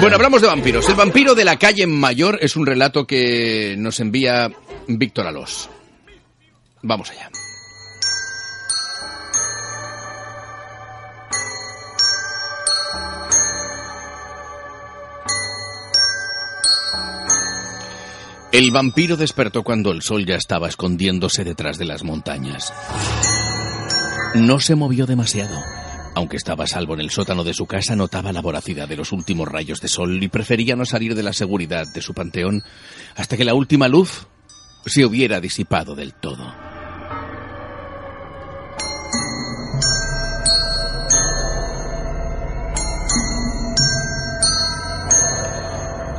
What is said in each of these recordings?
Bueno, hablamos de vampiros. El vampiro de la calle Mayor es un relato que nos envía Víctor Alós. Vamos allá. El vampiro despertó cuando el sol ya estaba escondiéndose detrás de las montañas. No se movió demasiado. Aunque estaba salvo en el sótano de su casa, notaba la voracidad de los últimos rayos de sol y prefería no salir de la seguridad de su panteón hasta que la última luz se hubiera disipado del todo.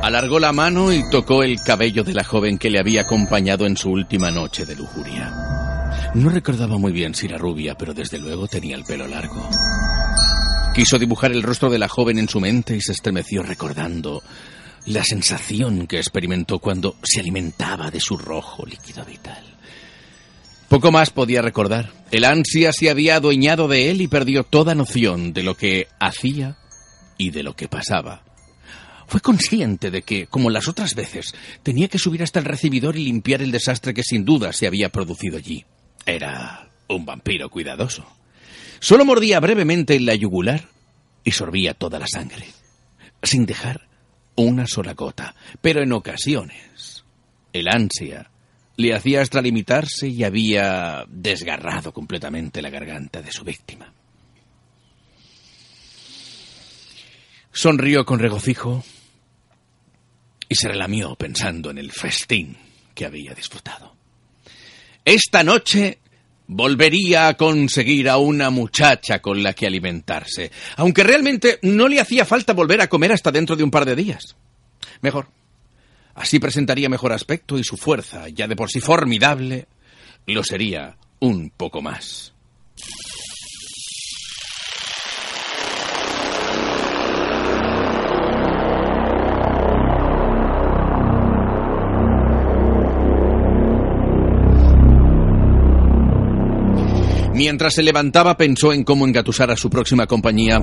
Alargó la mano y tocó el cabello de la joven que le había acompañado en su última noche de lujuria. No recordaba muy bien si era rubia, pero desde luego tenía el pelo largo. Quiso dibujar el rostro de la joven en su mente y se estremeció recordando la sensación que experimentó cuando se alimentaba de su rojo líquido vital. Poco más podía recordar. El ansia se había adueñado de él y perdió toda noción de lo que hacía y de lo que pasaba. Fue consciente de que, como las otras veces, tenía que subir hasta el recibidor y limpiar el desastre que sin duda se había producido allí. Era un vampiro cuidadoso. Solo mordía brevemente en la yugular y sorbía toda la sangre, sin dejar una sola gota. Pero en ocasiones, el ansia le hacía extralimitarse y había desgarrado completamente la garganta de su víctima. Sonrió con regocijo y se relamió pensando en el festín que había disfrutado. Esta noche volvería a conseguir a una muchacha con la que alimentarse, aunque realmente no le hacía falta volver a comer hasta dentro de un par de días. Mejor. Así presentaría mejor aspecto y su fuerza, ya de por sí formidable, lo sería un poco más. Mientras se levantaba pensó en cómo engatusar a su próxima compañía.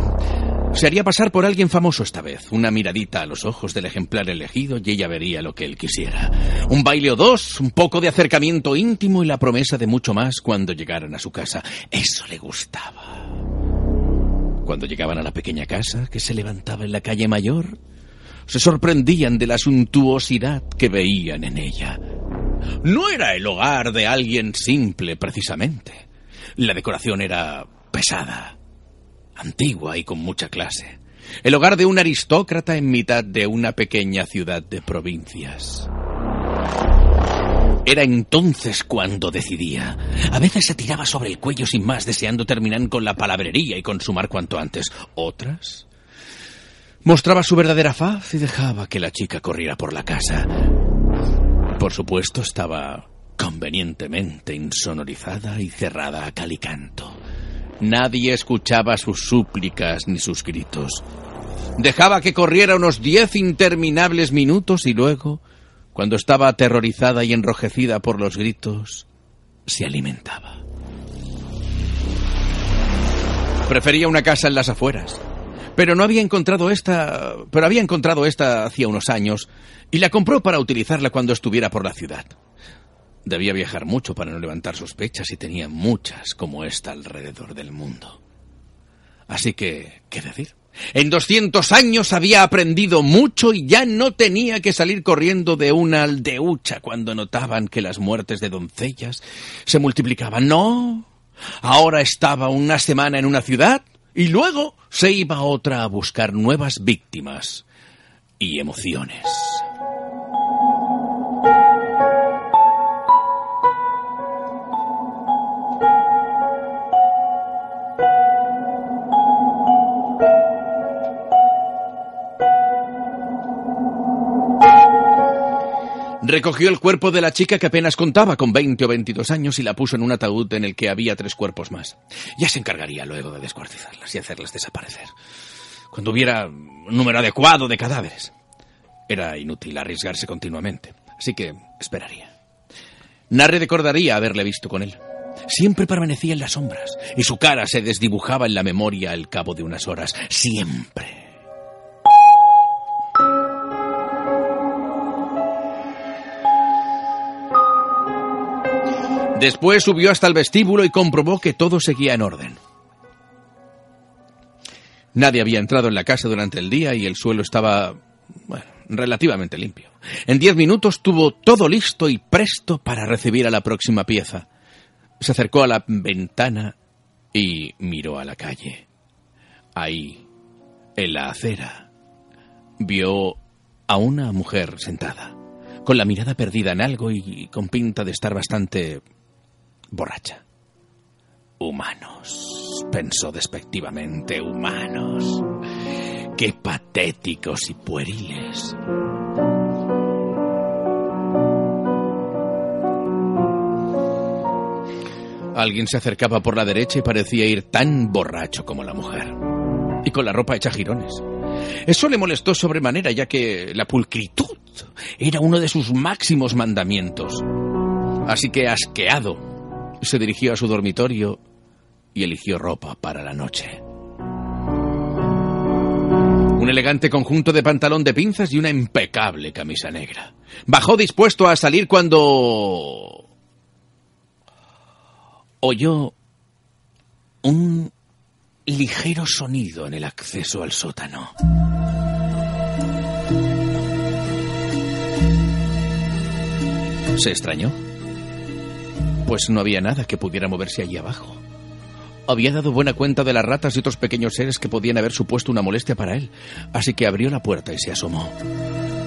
Se haría pasar por alguien famoso esta vez. Una miradita a los ojos del ejemplar elegido y ella vería lo que él quisiera. Un baile o dos, un poco de acercamiento íntimo y la promesa de mucho más cuando llegaran a su casa. Eso le gustaba. Cuando llegaban a la pequeña casa que se levantaba en la calle mayor, se sorprendían de la suntuosidad que veían en ella. No era el hogar de alguien simple, precisamente. La decoración era pesada, antigua y con mucha clase. El hogar de un aristócrata en mitad de una pequeña ciudad de provincias. Era entonces cuando decidía. A veces se tiraba sobre el cuello sin más, deseando terminar con la palabrería y consumar cuanto antes. Otras mostraba su verdadera faz y dejaba que la chica corriera por la casa. Por supuesto, estaba convenientemente insonorizada y cerrada a cal y canto. Nadie escuchaba sus súplicas ni sus gritos. Dejaba que corriera unos diez interminables minutos y luego, cuando estaba aterrorizada y enrojecida por los gritos, se alimentaba. Prefería una casa en las afueras, pero no había encontrado esta, pero había encontrado esta hacía unos años y la compró para utilizarla cuando estuviera por la ciudad. Debía viajar mucho para no levantar sospechas y tenía muchas como esta alrededor del mundo. Así que, ¿qué decir? En 200 años había aprendido mucho y ya no tenía que salir corriendo de una aldeucha cuando notaban que las muertes de doncellas se multiplicaban. No, ahora estaba una semana en una ciudad y luego se iba a otra a buscar nuevas víctimas y emociones. Recogió el cuerpo de la chica que apenas contaba con 20 o 22 años y la puso en un ataúd en el que había tres cuerpos más. Ya se encargaría luego de descuartizarlas y hacerlas desaparecer. Cuando hubiera un número adecuado de cadáveres. Era inútil arriesgarse continuamente, así que esperaría. Narre recordaría haberle visto con él. Siempre permanecía en las sombras y su cara se desdibujaba en la memoria al cabo de unas horas. Siempre. Después subió hasta el vestíbulo y comprobó que todo seguía en orden. Nadie había entrado en la casa durante el día y el suelo estaba, relativamente limpio. En diez minutos tuvo todo listo y presto para recibir a la próxima pieza. Se acercó a la ventana y miró a la calle. Ahí, en la acera, vio a una mujer sentada, con la mirada perdida en algo y con pinta de estar bastante borracha. Humanos, pensó despectivamente, humanos. Qué patéticos y pueriles. Alguien se acercaba por la derecha y parecía ir tan borracho como la mujer. Y con la ropa hecha jirones. Eso le molestó sobremanera, ya que la pulcritud era uno de sus máximos mandamientos. Así que, asqueado, se dirigió a su dormitorio y eligió ropa para la noche. Un elegante conjunto de pantalón de pinzas y una impecable camisa negra. Bajó dispuesto a salir cuando... oyó un ligero sonido en el acceso al sótano. Se extrañó pues no había nada que pudiera moverse allí abajo. Había dado buena cuenta de las ratas y otros pequeños seres que podían haber supuesto una molestia para él, así que abrió la puerta y se asomó.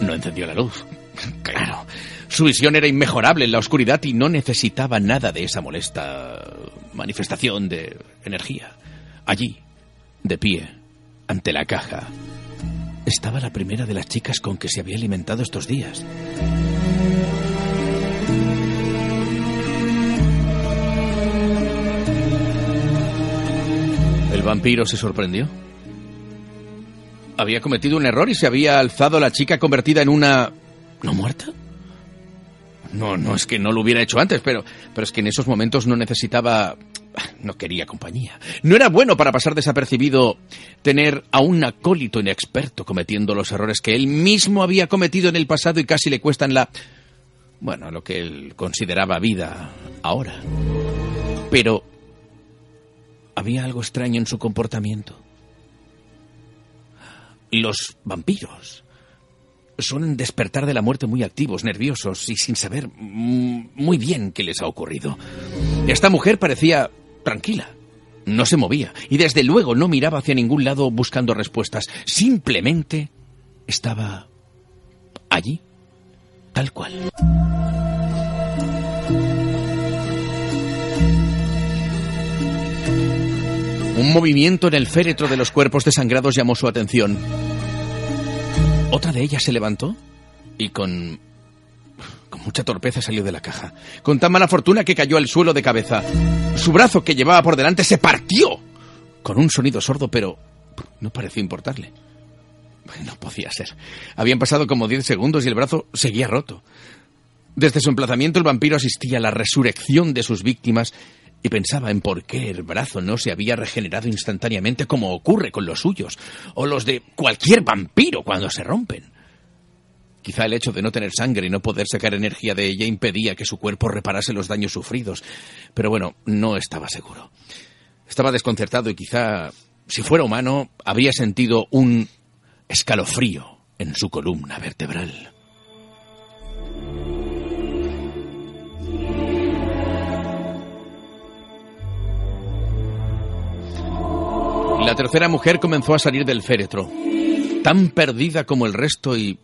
No encendió la luz. Claro, su visión era inmejorable en la oscuridad y no necesitaba nada de esa molesta manifestación de energía. Allí, de pie, ante la caja, estaba la primera de las chicas con que se había alimentado estos días. Vampiro se sorprendió. Había cometido un error y se había alzado la chica convertida en una... ¿No muerta? No, no es que no lo hubiera hecho antes, pero, pero es que en esos momentos no necesitaba... No quería compañía. No era bueno para pasar desapercibido tener a un acólito inexperto cometiendo los errores que él mismo había cometido en el pasado y casi le cuestan la... Bueno, lo que él consideraba vida ahora. Pero había algo extraño en su comportamiento. Los vampiros suelen despertar de la muerte muy activos, nerviosos y sin saber muy bien qué les ha ocurrido. Esta mujer parecía tranquila, no se movía y desde luego no miraba hacia ningún lado buscando respuestas. Simplemente estaba allí, tal cual. Un movimiento en el féretro de los cuerpos desangrados llamó su atención. Otra de ellas se levantó y con... con mucha torpeza salió de la caja. Con tan mala fortuna que cayó al suelo de cabeza. Su brazo que llevaba por delante se partió. Con un sonido sordo, pero no pareció importarle. No podía ser. Habían pasado como diez segundos y el brazo seguía roto. Desde su emplazamiento el vampiro asistía a la resurrección de sus víctimas y pensaba en por qué el brazo no se había regenerado instantáneamente como ocurre con los suyos, o los de cualquier vampiro cuando se rompen. Quizá el hecho de no tener sangre y no poder sacar energía de ella impedía que su cuerpo reparase los daños sufridos, pero bueno, no estaba seguro. Estaba desconcertado y quizá, si fuera humano, habría sentido un escalofrío en su columna vertebral. La tercera mujer comenzó a salir del féretro, tan perdida como el resto y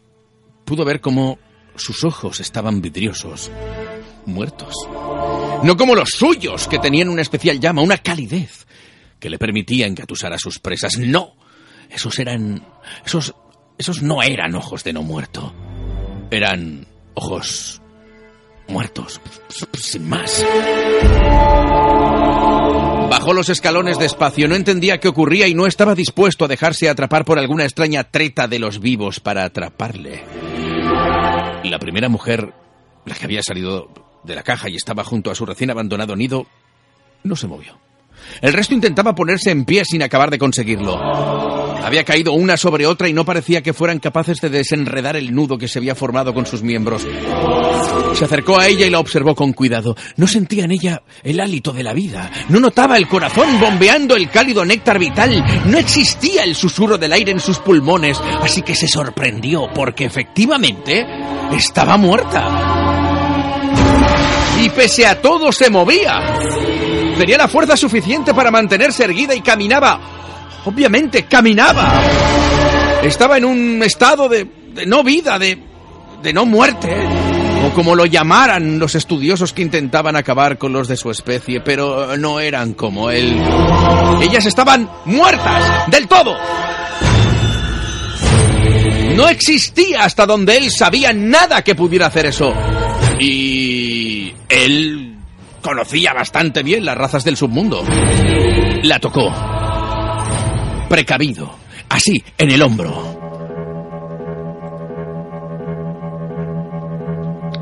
pudo ver cómo sus ojos estaban vidriosos, muertos. No como los suyos, que tenían una especial llama, una calidez, que le permitía engatusar a sus presas. No, esos eran... esos... esos no eran ojos de no muerto. Eran ojos muertos, sin más. Bajó los escalones despacio, no entendía qué ocurría y no estaba dispuesto a dejarse atrapar por alguna extraña treta de los vivos para atraparle. La primera mujer, la que había salido de la caja y estaba junto a su recién abandonado nido, no se movió. El resto intentaba ponerse en pie sin acabar de conseguirlo. Había caído una sobre otra y no parecía que fueran capaces de desenredar el nudo que se había formado con sus miembros. Se acercó a ella y la observó con cuidado. No sentía en ella el hálito de la vida. No notaba el corazón bombeando el cálido néctar vital. No existía el susurro del aire en sus pulmones. Así que se sorprendió porque efectivamente estaba muerta. Y pese a todo se movía. Tenía la fuerza suficiente para mantenerse erguida y caminaba. Obviamente, caminaba. Estaba en un estado de, no vida, de, de no muerte. O como lo llamaran los estudiosos que intentaban acabar con los de su especie, pero no eran como él. Ellas estaban muertas, del todo. No existía hasta donde él sabía nada que pudiera hacer eso. Y él Conocía bastante bien las razas del submundo. La tocó. Precavido. Así, en el hombro.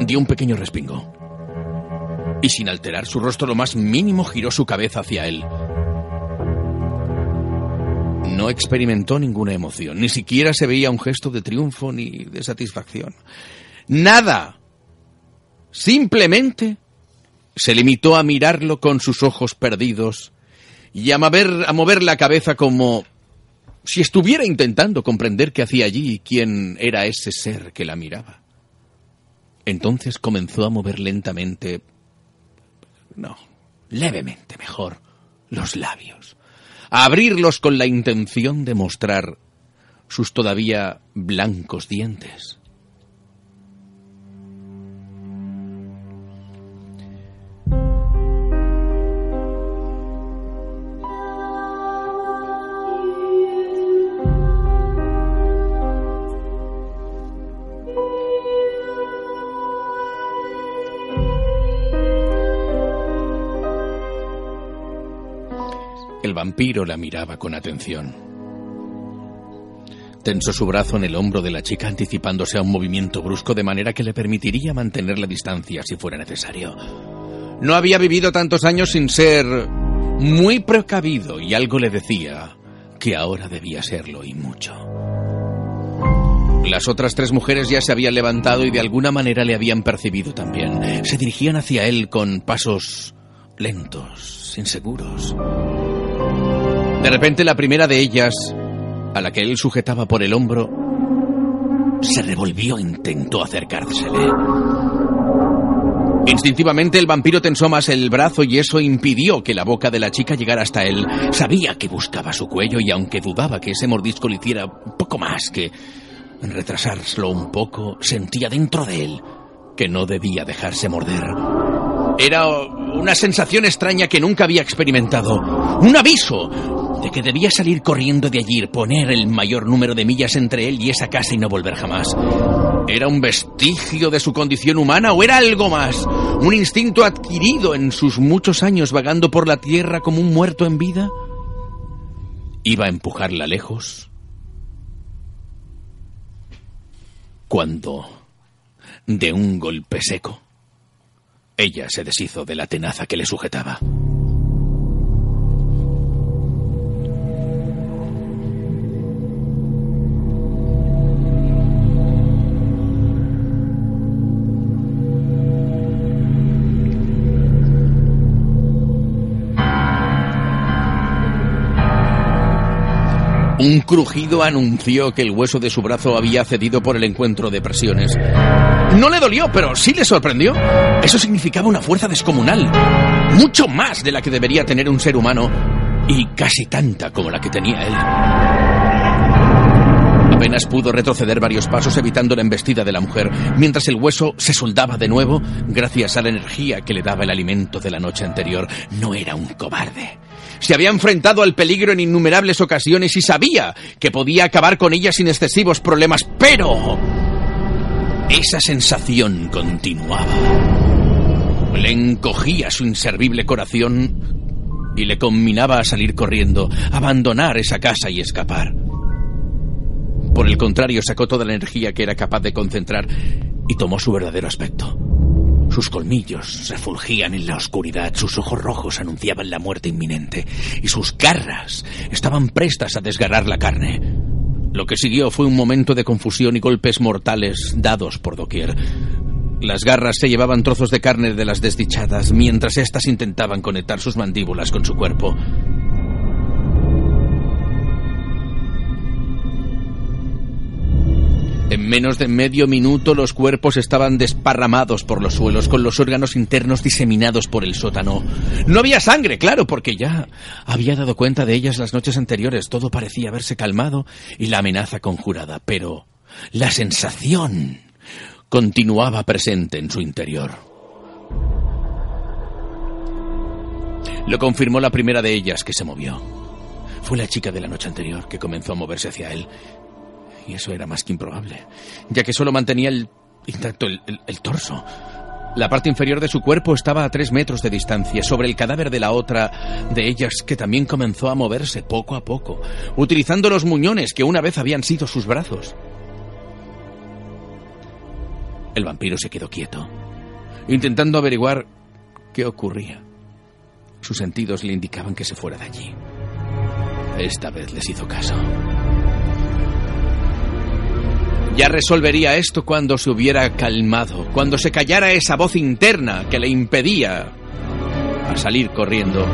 Dio un pequeño respingo. Y sin alterar su rostro lo más mínimo giró su cabeza hacia él. No experimentó ninguna emoción, ni siquiera se veía un gesto de triunfo ni de satisfacción. Nada. Simplemente se limitó a mirarlo con sus ojos perdidos y a mover, a mover la cabeza como si estuviera intentando comprender qué hacía allí y quién era ese ser que la miraba. Entonces comenzó a mover lentamente, no, levemente mejor, los labios, a abrirlos con la intención de mostrar sus todavía blancos dientes. El vampiro la miraba con atención. Tensó su brazo en el hombro de la chica anticipándose a un movimiento brusco de manera que le permitiría mantener la distancia si fuera necesario. No había vivido tantos años sin ser muy precavido y algo le decía que ahora debía serlo y mucho. Las otras tres mujeres ya se habían levantado y de alguna manera le habían percibido también. Se dirigían hacia él con pasos lentos, inseguros. De repente la primera de ellas, a la que él sujetaba por el hombro, se revolvió e intentó acercársele. Instintivamente el vampiro tensó más el brazo y eso impidió que la boca de la chica llegara hasta él. Sabía que buscaba su cuello y aunque dudaba que ese mordisco le hiciera poco más que retrasárselo un poco, sentía dentro de él que no debía dejarse morder. Era una sensación extraña que nunca había experimentado. Un aviso de que debía salir corriendo de allí, poner el mayor número de millas entre él y esa casa y no volver jamás. ¿Era un vestigio de su condición humana o era algo más? ¿Un instinto adquirido en sus muchos años vagando por la tierra como un muerto en vida? ¿Iba a empujarla lejos? Cuando, de un golpe seco, ella se deshizo de la tenaza que le sujetaba. Un crujido anunció que el hueso de su brazo había cedido por el encuentro de presiones. No le dolió, pero sí le sorprendió. Eso significaba una fuerza descomunal, mucho más de la que debería tener un ser humano y casi tanta como la que tenía él. Apenas pudo retroceder varios pasos evitando la embestida de la mujer, mientras el hueso se soldaba de nuevo gracias a la energía que le daba el alimento de la noche anterior. No era un cobarde. Se había enfrentado al peligro en innumerables ocasiones y sabía que podía acabar con ella sin excesivos problemas, pero... Esa sensación continuaba. Le encogía su inservible corazón y le combinaba a salir corriendo, abandonar esa casa y escapar. Por el contrario, sacó toda la energía que era capaz de concentrar y tomó su verdadero aspecto. Sus colmillos refulgían en la oscuridad, sus ojos rojos anunciaban la muerte inminente y sus garras estaban prestas a desgarrar la carne. Lo que siguió fue un momento de confusión y golpes mortales dados por doquier. Las garras se llevaban trozos de carne de las desdichadas mientras éstas intentaban conectar sus mandíbulas con su cuerpo. En menos de medio minuto los cuerpos estaban desparramados por los suelos, con los órganos internos diseminados por el sótano. No había sangre, claro, porque ya había dado cuenta de ellas las noches anteriores. Todo parecía haberse calmado y la amenaza conjurada, pero la sensación continuaba presente en su interior. Lo confirmó la primera de ellas que se movió. Fue la chica de la noche anterior que comenzó a moverse hacia él y eso era más que improbable, ya que solo mantenía el intacto el, el, torso. La parte inferior de su cuerpo estaba a tres metros de distancia, sobre el cadáver de la otra de ellas, que también comenzó a moverse poco a poco, utilizando los muñones que una vez habían sido sus brazos. El vampiro se quedó quieto, intentando averiguar qué ocurría. Sus sentidos le indicaban que se fuera de allí. Esta vez les hizo caso. Ya resolvería esto cuando se hubiera calmado, cuando se callara esa voz interna que le impedía a salir corriendo.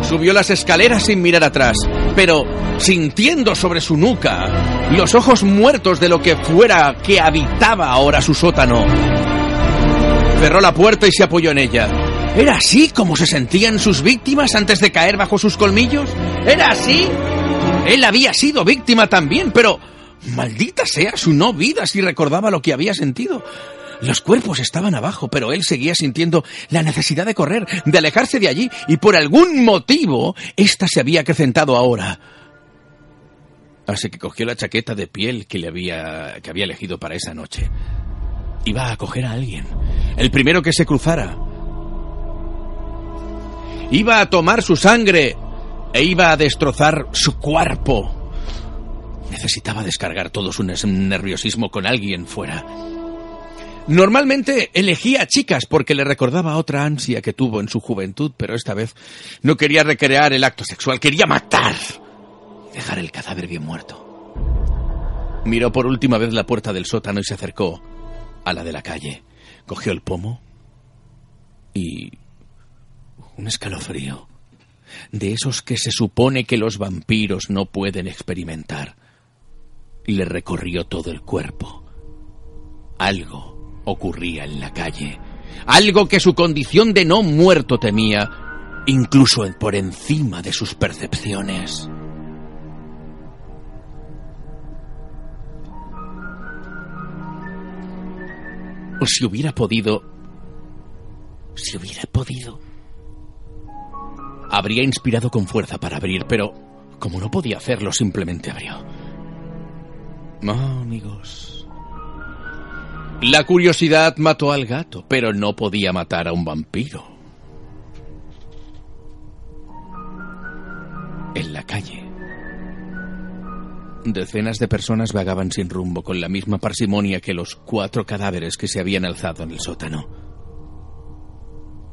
Subió las escaleras sin mirar atrás, pero sintiendo sobre su nuca los ojos muertos de lo que fuera que habitaba ahora su sótano. Cerró la puerta y se apoyó en ella. ¿Era así como se sentían sus víctimas antes de caer bajo sus colmillos? ¿Era así? Él había sido víctima también, pero maldita sea su no vida si recordaba lo que había sentido. Los cuerpos estaban abajo, pero él seguía sintiendo la necesidad de correr, de alejarse de allí, y por algún motivo, ésta se había acrecentado ahora. Así que cogió la chaqueta de piel que le había, que había elegido para esa noche. Iba a coger a alguien, el primero que se cruzara. Iba a tomar su sangre e iba a destrozar su cuerpo. Necesitaba descargar todo su nerviosismo con alguien fuera. Normalmente elegía chicas porque le recordaba otra ansia que tuvo en su juventud, pero esta vez no quería recrear el acto sexual, quería matar. Dejar el cadáver bien muerto. Miró por última vez la puerta del sótano y se acercó a la de la calle. Cogió el pomo y un escalofrío de esos que se supone que los vampiros no pueden experimentar. Le recorrió todo el cuerpo. Algo ocurría en la calle, algo que su condición de no muerto temía, incluso por encima de sus percepciones. O si hubiera podido... Si hubiera podido habría inspirado con fuerza para abrir, pero como no podía hacerlo, simplemente abrió. No, amigos. La curiosidad mató al gato, pero no podía matar a un vampiro. En la calle. Decenas de personas vagaban sin rumbo con la misma parsimonia que los cuatro cadáveres que se habían alzado en el sótano.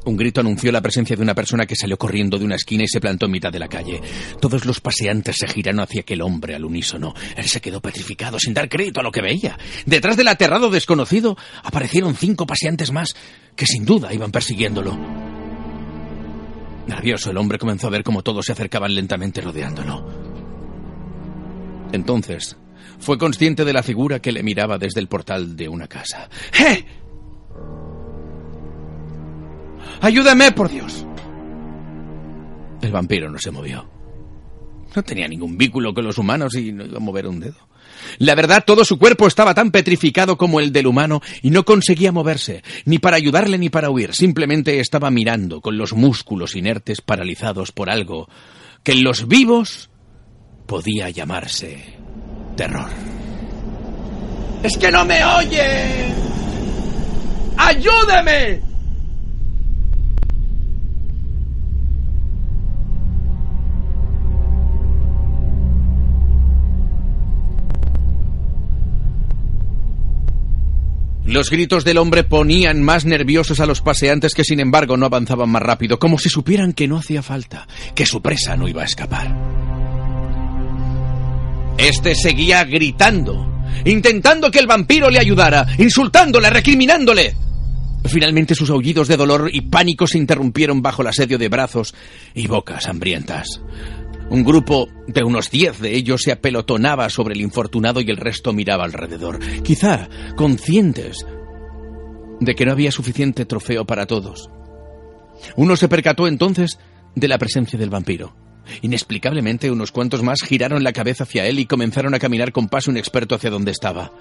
Un grito anunció la presencia de una persona que salió corriendo de una esquina y se plantó en mitad de la calle. Todos los paseantes se giraron hacia aquel hombre al unísono. Él se quedó petrificado sin dar crédito a lo que veía. Detrás del aterrado desconocido aparecieron cinco paseantes más que sin duda iban persiguiéndolo. Nervioso, el hombre comenzó a ver cómo todos se acercaban lentamente rodeándolo. Entonces, fue consciente de la figura que le miraba desde el portal de una casa. ¡Eh! Ayúdame, por Dios. El vampiro no se movió. No tenía ningún vínculo con los humanos y no iba a mover un dedo. La verdad, todo su cuerpo estaba tan petrificado como el del humano y no conseguía moverse, ni para ayudarle ni para huir. Simplemente estaba mirando con los músculos inertes paralizados por algo que en los vivos podía llamarse terror. ¡Es que no me oye! ¡Ayúdeme! Los gritos del hombre ponían más nerviosos a los paseantes que sin embargo no avanzaban más rápido, como si supieran que no hacía falta, que su presa no iba a escapar. Este seguía gritando, intentando que el vampiro le ayudara, insultándole, recriminándole. Finalmente sus aullidos de dolor y pánico se interrumpieron bajo el asedio de brazos y bocas hambrientas. Un grupo de unos diez de ellos se apelotonaba sobre el infortunado y el resto miraba alrededor, quizá conscientes de que no había suficiente trofeo para todos. Uno se percató entonces de la presencia del vampiro. Inexplicablemente, unos cuantos más giraron la cabeza hacia él y comenzaron a caminar con paso inexperto hacia donde estaba.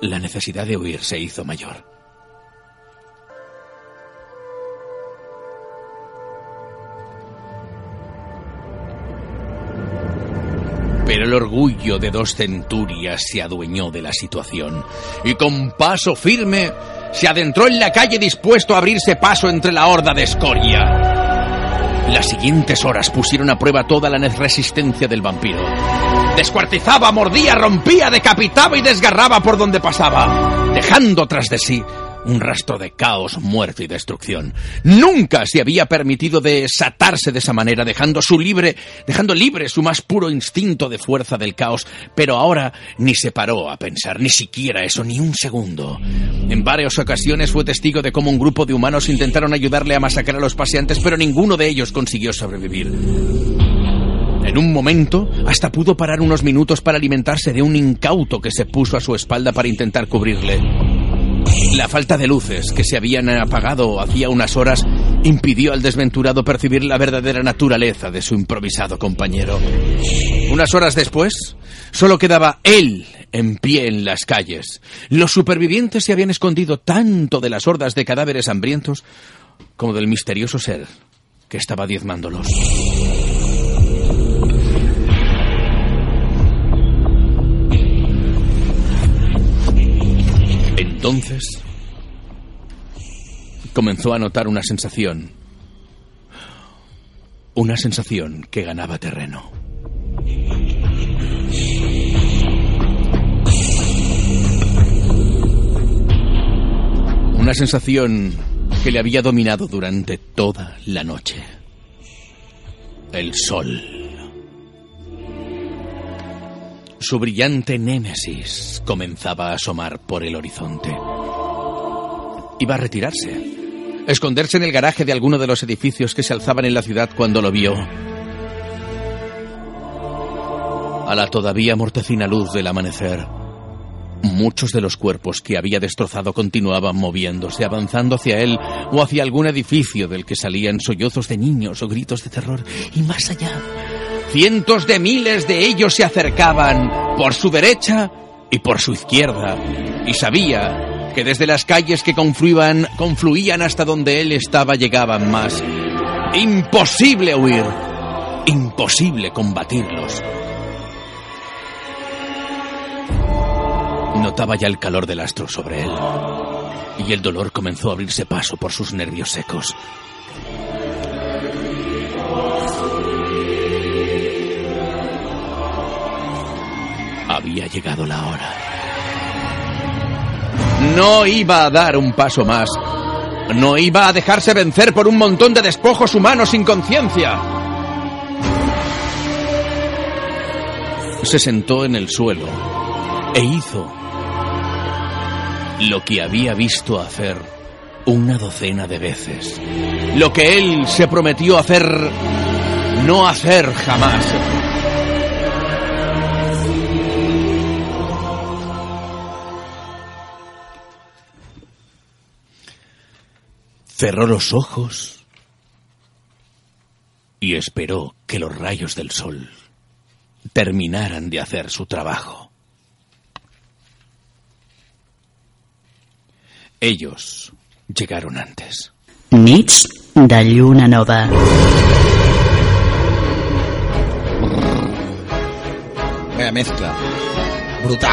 La necesidad de huir se hizo mayor. Pero el orgullo de dos centurias se adueñó de la situación y con paso firme se adentró en la calle dispuesto a abrirse paso entre la horda de escoria. Las siguientes horas pusieron a prueba toda la resistencia del vampiro. Descuartizaba, mordía, rompía, decapitaba y desgarraba por donde pasaba, dejando tras de sí un rastro de caos, muerte y destrucción. Nunca se había permitido desatarse de esa manera, dejando su libre, dejando libre su más puro instinto de fuerza del caos, pero ahora ni se paró a pensar, ni siquiera eso, ni un segundo. En varias ocasiones fue testigo de cómo un grupo de humanos intentaron ayudarle a masacrar a los paseantes, pero ninguno de ellos consiguió sobrevivir. En un momento, hasta pudo parar unos minutos para alimentarse de un incauto que se puso a su espalda para intentar cubrirle. La falta de luces que se habían apagado hacía unas horas impidió al desventurado percibir la verdadera naturaleza de su improvisado compañero. Unas horas después, solo quedaba él en pie en las calles. Los supervivientes se habían escondido tanto de las hordas de cadáveres hambrientos como del misterioso ser que estaba diezmándolos. Entonces comenzó a notar una sensación. Una sensación que ganaba terreno. Una sensación que le había dominado durante toda la noche. El sol. Su brillante némesis comenzaba a asomar por el horizonte. Iba a retirarse, esconderse en el garaje de alguno de los edificios que se alzaban en la ciudad cuando lo vio. A la todavía mortecina luz del amanecer, muchos de los cuerpos que había destrozado continuaban moviéndose, avanzando hacia él o hacia algún edificio del que salían sollozos de niños o gritos de terror. Y más allá, cientos de miles de ellos se acercaban por su derecha y por su izquierda. Y sabía que desde las calles que confluían, confluían hasta donde él estaba llegaban más. Imposible huir. Imposible combatirlos. Notaba ya el calor del astro sobre él. Y el dolor comenzó a abrirse paso por sus nervios secos. Había llegado la hora. No iba a dar un paso más. No iba a dejarse vencer por un montón de despojos humanos sin conciencia. Se sentó en el suelo e hizo lo que había visto hacer una docena de veces. Lo que él se prometió hacer, no hacer jamás. Cerró los ojos y esperó que los rayos del sol terminaran de hacer su trabajo. Ellos llegaron antes. Nits de lluna nova. Vaya mezcla. Brutal.